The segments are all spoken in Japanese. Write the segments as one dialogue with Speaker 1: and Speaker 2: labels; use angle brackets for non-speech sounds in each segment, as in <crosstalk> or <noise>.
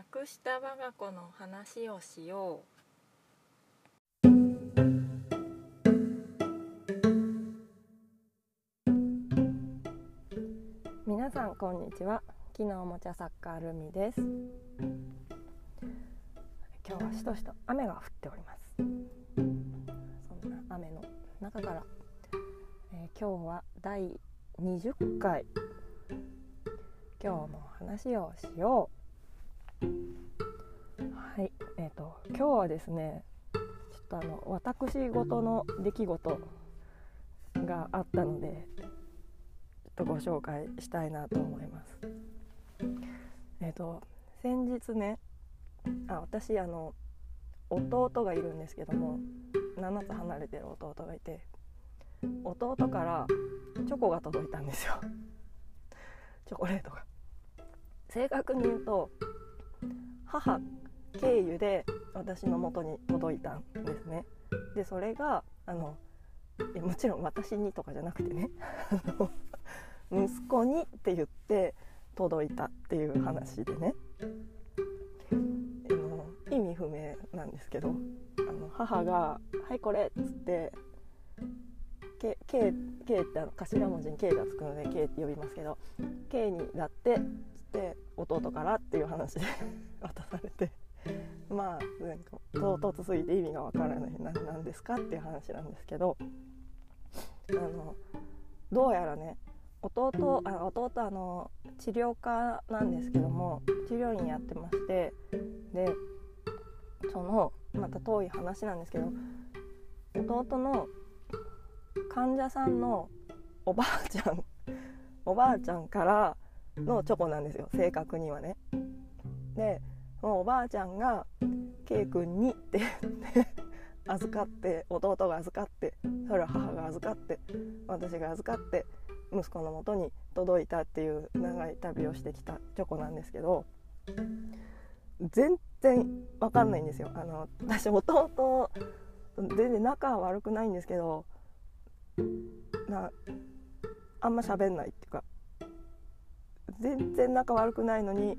Speaker 1: なくした我が子の話をしよう。皆さんこんにちは。木のおもちゃ作家ルミです。今日はしとしと雨が降っております。そんな雨の中から、えー、今日は第20回。今日の話をしよう。はいえっ、ー、と今日はですねちょっとあの私事の出来事があったのでちょっとご紹介したいなと思います。えっ、ー、と先日ねあ私あの弟がいるんですけども7つ離れてる弟がいて弟からチョコが届いたんですよ。チョコレートが。正確に言うと母経由で私の元に届いたんですね。でそれがあのもちろん私にとかじゃなくてね。<laughs> 息子にって言って届いたっていう話でね。意味不明なんですけどあの母が「はいこれ」っつって K, K, K ってあの頭文字に K がつくので K って呼びますけど K になってって弟からっていう話で <laughs> 渡されて。まあなんか唐突すぎて意味がわからない何なんですかっていう話なんですけどあのどうやらね弟あ弟あの治療家なんですけども治療院やってましてでそのまた遠い話なんですけど弟の患者さんのおばあちゃんおばあちゃんからのチョコなんですよ正確にはね。でもうおばあちゃんが K 君にって言って預かって弟が預かってそれを母が預かって私が預かって息子のもとに届いたっていう長い旅をしてきたチョコなんですけど全然わかんないんですよ。あの私弟全然仲は悪くないんですけどなあんま喋んないっていうか全然仲悪くないのに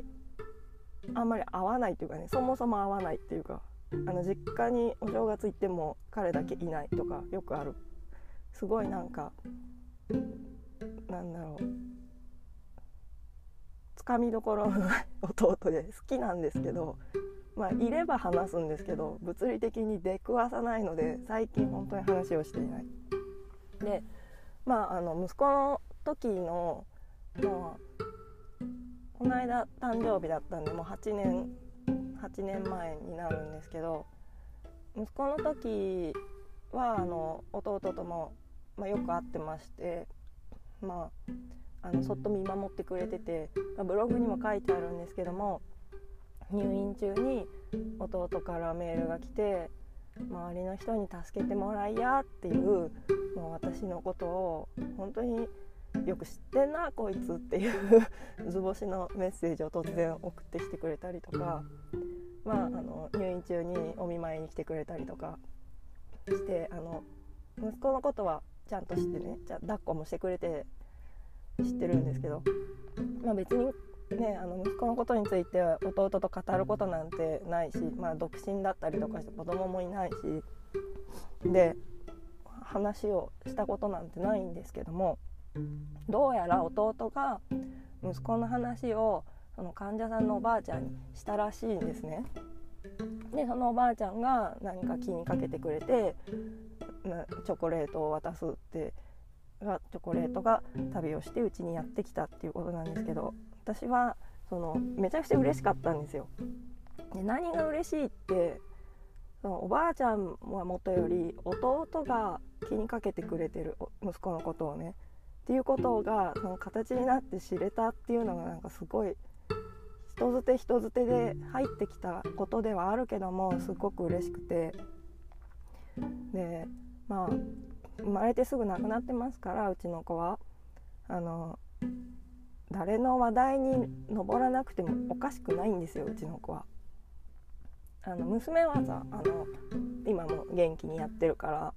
Speaker 1: あんまり会わないっていうかねそもそも会わないっていうかあの実家にお正月行っても彼だけいないとかよくあるすごいなんかなんだろうつかみどころのな <laughs> い弟で好きなんですけどまあいれば話すんですけど物理的に出くわさないので最近本当に話をしていない。でまああの息子の時のもうこの間誕生日だったんでもう8年8年前になるんですけど息子の時はあの弟とも、まあ、よく会ってましてまああのそっと見守ってくれてて、まあ、ブログにも書いてあるんですけども入院中に弟からメールが来て周りの人に助けてもらいやっていうもう私のことを本当によく知ってんなこいつっていう図星のメッセージを突然送ってきてくれたりとか、まあ、あの入院中にお見舞いに来てくれたりとかしてあの息子のことはちゃんと知ってねじゃ抱っこもしてくれて知ってるんですけど、まあ、別にね、あの息子のことについて弟と語ることなんてないし、まあ、独身だったりとかして子供もいないし。で話をしたことなんてないんですけども。どうやら弟が息子の話をその患者さんのおばあちゃんにしたらしいんですね。でそのおばあちゃんが何か気にかけてくれてチョコレートを渡すってがチョコレートが旅をしてうちにやってきたっていうことなんですけど私はそのめちゃくちゃ嬉しかったんですよ。で何が嬉しいってそのおばあちゃんはもとより弟が気にかけてくれてる息子のことをねっていうことがその形になって知れたっていうのがなんかすごい人づて人づてで入ってきたことではあるけどもすごく嬉しくてでまあ生まれてすぐ亡くなってますからうちの子はあの誰の話題に上らなくてもおかしくないんですようちの子は。あの娘はさあの今も元気にやってるから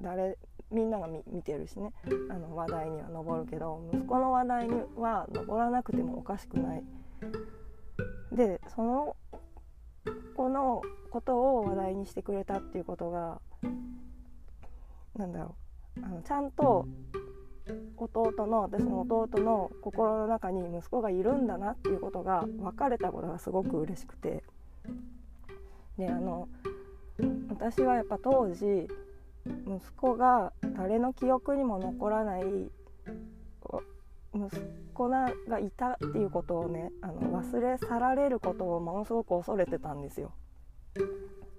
Speaker 1: 誰みんなが見てるしね。あの話題には上るけど息子の話題には上らなくてもおかしくない。でその子のことを話題にしてくれたっていうことがなんだろう。あのちゃんと弟の私の弟の心の中に息子がいるんだなっていうことが分かれたことがすごく嬉しくて。であの私はやっぱ当時息子が誰の記憶にも残らない息子がいたっていうことをねあの忘れ去られることをものすごく恐れてたんですよ。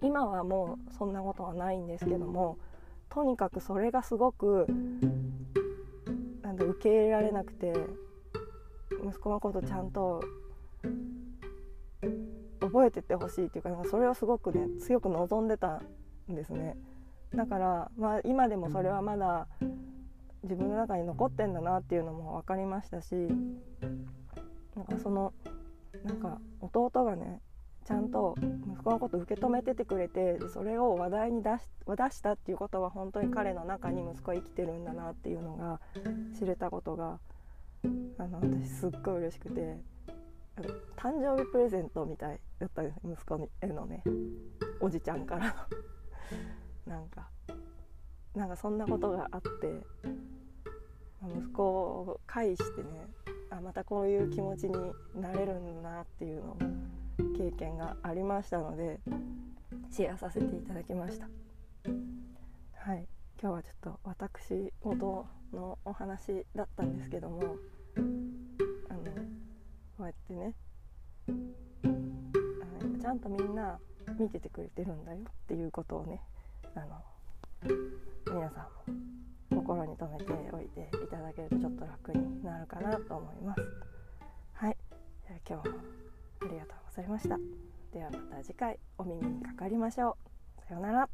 Speaker 1: 今はもうそんなことはないんですけどもとにかくそれがすごくなんで受け入れられなくて息子のことちゃんと覚えてってほしいっていうかなんかそれをすごくね強く望んでたんですねだから、まあ、今でもそれはまだ自分の中に残ってんだなっていうのも分かりましたしなんかそのなんか弟がねちゃんと息子のこと受け止めててくれてそれを話題に出し出したっていうことは本当に彼の中に息子は生きてるんだなっていうのが知れたことがあの私すっごい嬉しくて誕生日プレゼントみたいだったんです息子へのねおじちゃんからのなんかなんかそんなことがあって息子を介してねあまたこういう気持ちになれるんだなっていうのを経験がありましたのでシェアさせていただきました。はい。今日はちょっと私事のお話だったんですけどもあのこうやってねあのちゃんとみんな見ててくれてるんだよっていうことをねあの皆さんも心に留めておいていただけるとちょっと楽になるかなと思います。はい、今日もありがとうございました。ではまた次回お耳にかかりましょう。さようなら。